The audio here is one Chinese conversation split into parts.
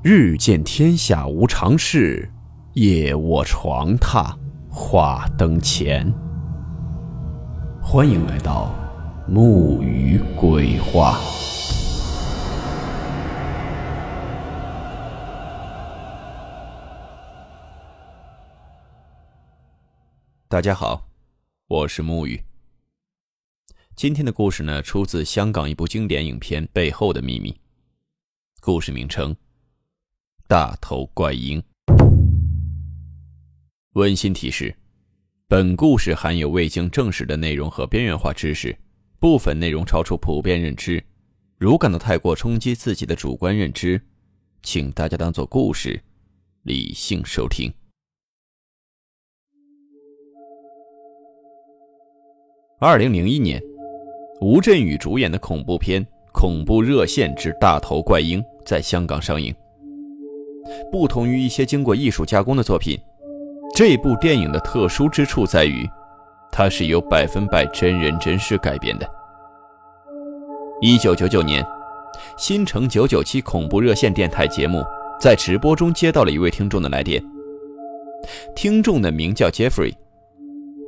日见天下无常事，夜卧床榻话灯前。欢迎来到木鱼鬼话。大家好，我是木鱼。今天的故事呢，出自香港一部经典影片《背后的秘密》。故事名称。大头怪婴。温馨提示：本故事含有未经证实的内容和边缘化知识，部分内容超出普遍认知。如感到太过冲击自己的主观认知，请大家当做故事，理性收听。二零零一年，吴镇宇主演的恐怖片《恐怖热线之大头怪婴》在香港上映。不同于一些经过艺术加工的作品，这部电影的特殊之处在于，它是由百分百真人真事改编的。一九九九年，新城九九七恐怖热线电台节目在直播中接到了一位听众的来电。听众的名叫 Jeffrey，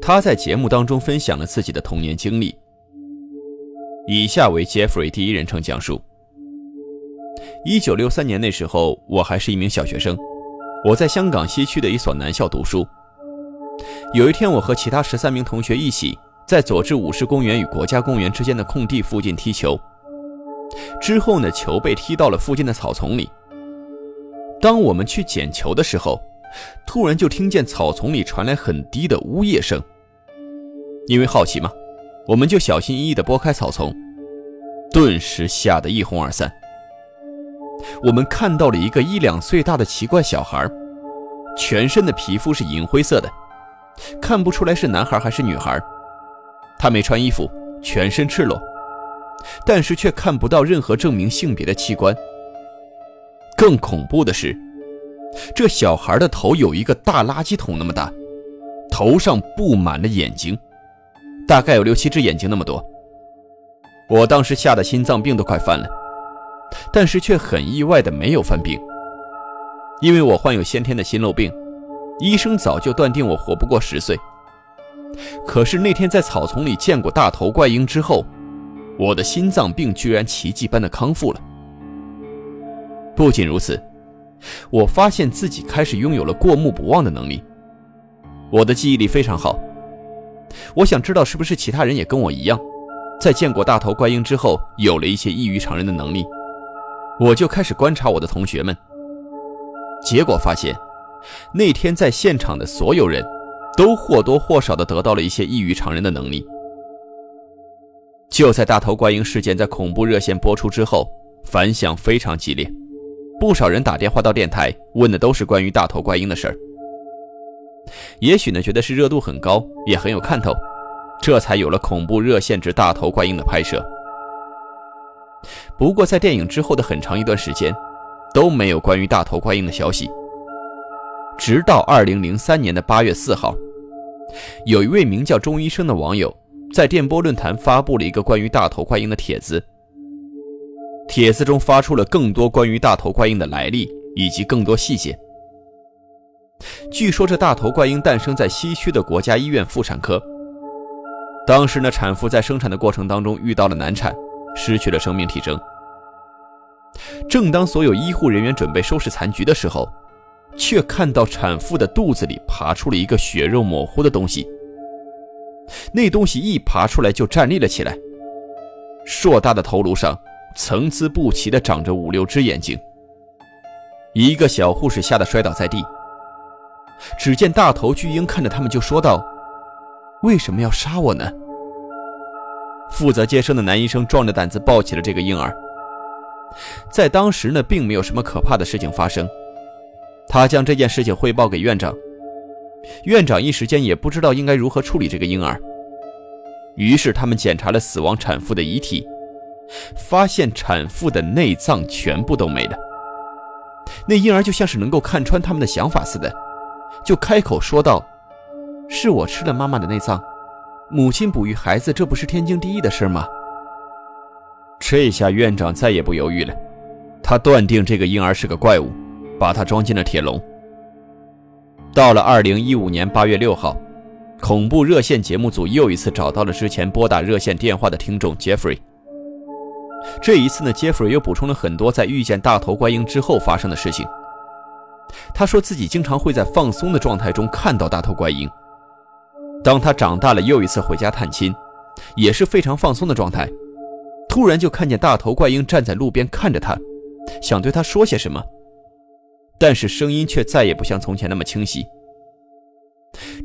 他在节目当中分享了自己的童年经历。以下为 Jeffrey 第一人称讲述。一九六三年那时候，我还是一名小学生，我在香港西区的一所男校读书。有一天，我和其他十三名同学一起在佐治五世公园与国家公园之间的空地附近踢球。之后呢，球被踢到了附近的草丛里。当我们去捡球的时候，突然就听见草丛里传来很低的呜咽声。因为好奇嘛，我们就小心翼翼地拨开草丛，顿时吓得一哄而散。我们看到了一个一两岁大的奇怪小孩，全身的皮肤是银灰色的，看不出来是男孩还是女孩。他没穿衣服，全身赤裸，但是却看不到任何证明性别的器官。更恐怖的是，这小孩的头有一个大垃圾桶那么大，头上布满了眼睛，大概有六七只眼睛那么多。我当时吓得心脏病都快犯了。但是却很意外的没有犯病，因为我患有先天的心漏病，医生早就断定我活不过十岁。可是那天在草丛里见过大头怪婴之后，我的心脏病居然奇迹般的康复了。不仅如此，我发现自己开始拥有了过目不忘的能力，我的记忆力非常好。我想知道是不是其他人也跟我一样，在见过大头怪婴之后有了一些异于常人的能力。我就开始观察我的同学们，结果发现，那天在现场的所有人，都或多或少的得到了一些异于常人的能力。就在大头怪婴事件在恐怖热线播出之后，反响非常激烈，不少人打电话到电台，问的都是关于大头怪婴的事儿。也许呢，觉得是热度很高，也很有看头，这才有了恐怖热线之大头怪婴的拍摄。不过，在电影之后的很长一段时间，都没有关于大头怪婴的消息。直到二零零三年的八月四号，有一位名叫钟医生的网友在电波论坛发布了一个关于大头怪婴的帖子。帖子中发出了更多关于大头怪婴的来历以及更多细节。据说这大头怪婴诞生在西区的国家医院妇产科。当时呢，产妇在生产的过程当中遇到了难产。失去了生命体征。正当所有医护人员准备收拾残局的时候，却看到产妇的肚子里爬出了一个血肉模糊的东西。那东西一爬出来就站立了起来，硕大的头颅上参差不齐地长着五六只眼睛。一个小护士吓得摔倒在地。只见大头巨婴看着他们就说道：“为什么要杀我呢？”负责接生的男医生壮着胆子抱起了这个婴儿。在当时呢，并没有什么可怕的事情发生。他将这件事情汇报给院长，院长一时间也不知道应该如何处理这个婴儿。于是他们检查了死亡产妇的遗体，发现产妇的内脏全部都没了。那婴儿就像是能够看穿他们的想法似的，就开口说道：“是我吃了妈妈的内脏。”母亲哺育孩子，这不是天经地义的事吗？这下院长再也不犹豫了，他断定这个婴儿是个怪物，把他装进了铁笼。到了二零一五年八月六号，恐怖热线节目组又一次找到了之前拨打热线电话的听众 Jeffrey。这一次呢，Jeffrey 又补充了很多在遇见大头怪婴之后发生的事情。他说自己经常会在放松的状态中看到大头怪婴。当他长大了，又一次回家探亲，也是非常放松的状态，突然就看见大头怪婴站在路边看着他，想对他说些什么，但是声音却再也不像从前那么清晰。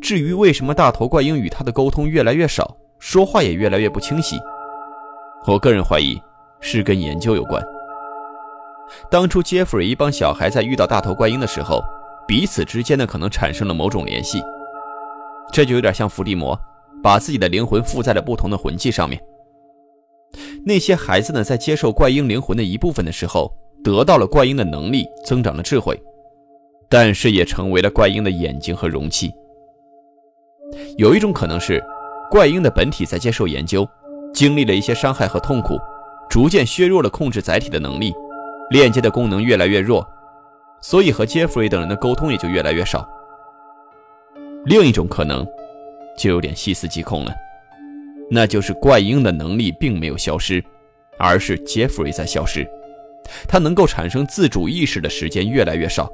至于为什么大头怪婴与他的沟通越来越少，说话也越来越不清晰，我个人怀疑是跟研究有关。当初杰弗瑞一帮小孩在遇到大头怪婴的时候，彼此之间呢可能产生了某种联系。这就有点像伏地魔，把自己的灵魂附在了不同的魂器上面。那些孩子呢，在接受怪婴灵魂的一部分的时候，得到了怪婴的能力，增长了智慧，但是也成为了怪婴的眼睛和容器。有一种可能是，怪婴的本体在接受研究，经历了一些伤害和痛苦，逐渐削弱了控制载体的能力，链接的功能越来越弱，所以和杰弗瑞等人的沟通也就越来越少。另一种可能，就有点细思极恐了，那就是怪婴的能力并没有消失，而是杰弗瑞在消失，他能够产生自主意识的时间越来越少，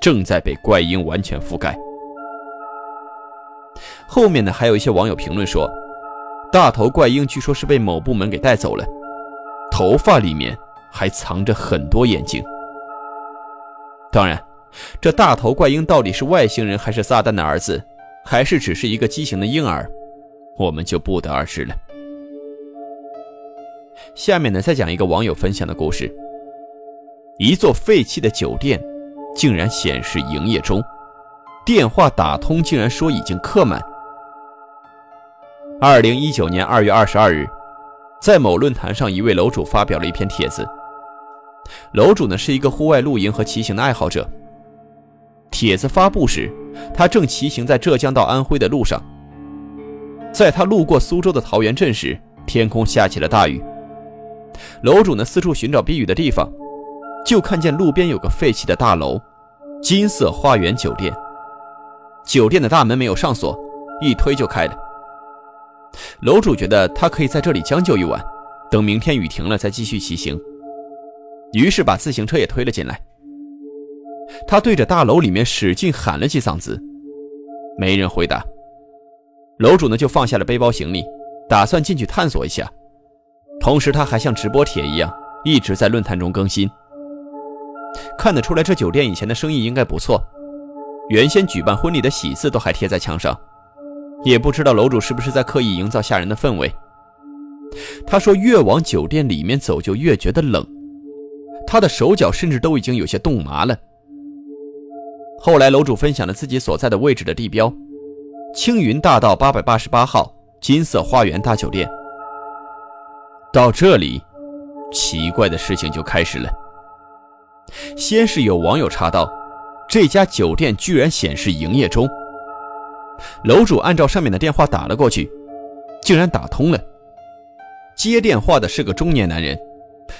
正在被怪婴完全覆盖。后面呢，还有一些网友评论说，大头怪婴据说是被某部门给带走了，头发里面还藏着很多眼睛。当然。这大头怪婴到底是外星人还是撒旦的儿子，还是只是一个畸形的婴儿，我们就不得而知了。下面呢，再讲一个网友分享的故事：一座废弃的酒店竟然显示营业中，电话打通竟然说已经客满。二零一九年二月二十二日，在某论坛上，一位楼主发表了一篇帖子。楼主呢是一个户外露营和骑行的爱好者。帖子发布时，他正骑行在浙江到安徽的路上。在他路过苏州的桃源镇时，天空下起了大雨。楼主呢四处寻找避雨的地方，就看见路边有个废弃的大楼——金色花园酒店。酒店的大门没有上锁，一推就开了。楼主觉得他可以在这里将就一晚，等明天雨停了再继续骑行，于是把自行车也推了进来。他对着大楼里面使劲喊了几嗓子，没人回答。楼主呢就放下了背包行李，打算进去探索一下。同时，他还像直播帖一样，一直在论坛中更新。看得出来，这酒店以前的生意应该不错，原先举办婚礼的喜字都还贴在墙上。也不知道楼主是不是在刻意营造吓人的氛围。他说，越往酒店里面走，就越觉得冷，他的手脚甚至都已经有些冻麻了。后来，楼主分享了自己所在的位置的地标：青云大道八百八十八号金色花园大酒店。到这里，奇怪的事情就开始了。先是有网友查到，这家酒店居然显示营业中。楼主按照上面的电话打了过去，竟然打通了。接电话的是个中年男人，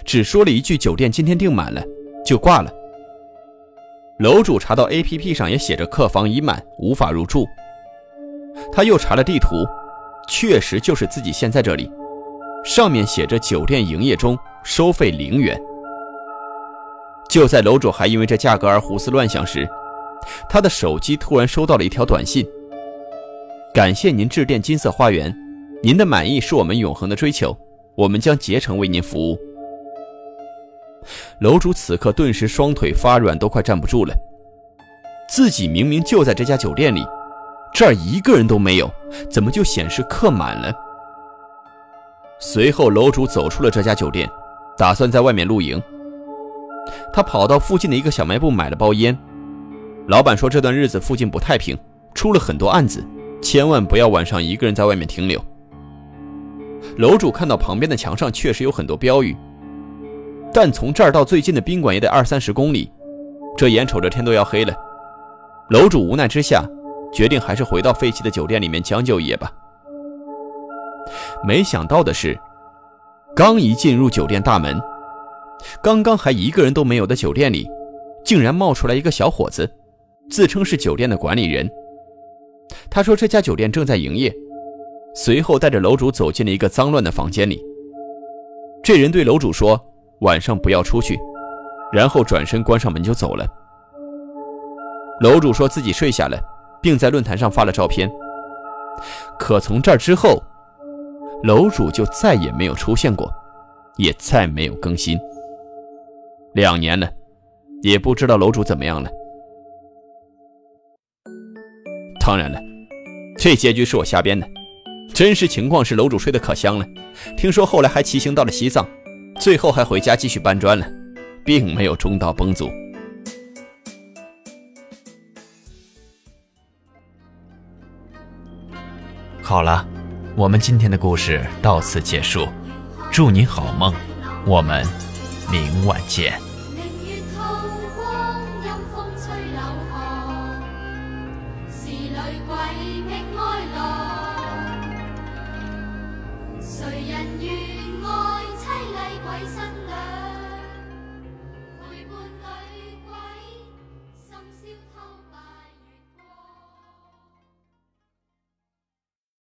只说了一句“酒店今天订满了”，就挂了。楼主查到 APP 上也写着客房已满，无法入住。他又查了地图，确实就是自己现在这里，上面写着酒店营业中，收费零元。就在楼主还因为这价格而胡思乱想时，他的手机突然收到了一条短信：“感谢您致电金色花园，您的满意是我们永恒的追求，我们将竭诚为您服务。”楼主此刻顿时双腿发软，都快站不住了。自己明明就在这家酒店里，这儿一个人都没有，怎么就显示客满了？随后，楼主走出了这家酒店，打算在外面露营。他跑到附近的一个小卖部买了包烟。老板说这段日子附近不太平，出了很多案子，千万不要晚上一个人在外面停留。楼主看到旁边的墙上确实有很多标语。但从这儿到最近的宾馆也得二三十公里，这眼瞅着天都要黑了，楼主无奈之下，决定还是回到废弃的酒店里面将就一夜吧。没想到的是，刚一进入酒店大门，刚刚还一个人都没有的酒店里，竟然冒出来一个小伙子，自称是酒店的管理人。他说这家酒店正在营业，随后带着楼主走进了一个脏乱的房间里。这人对楼主说：“晚上不要出去。”然后转身关上门就走了。楼主说自己睡下了，并在论坛上发了照片。可从这儿之后，楼主就再也没有出现过，也再没有更新。两年了，也不知道楼主怎么样了。当然了，这结局是我瞎编的。真实情况是楼主睡得可香了，听说后来还骑行到了西藏，最后还回家继续搬砖了，并没有中道崩殂。好了，我们今天的故事到此结束，祝你好梦，我们明晚见。是女鬼觅哀乐。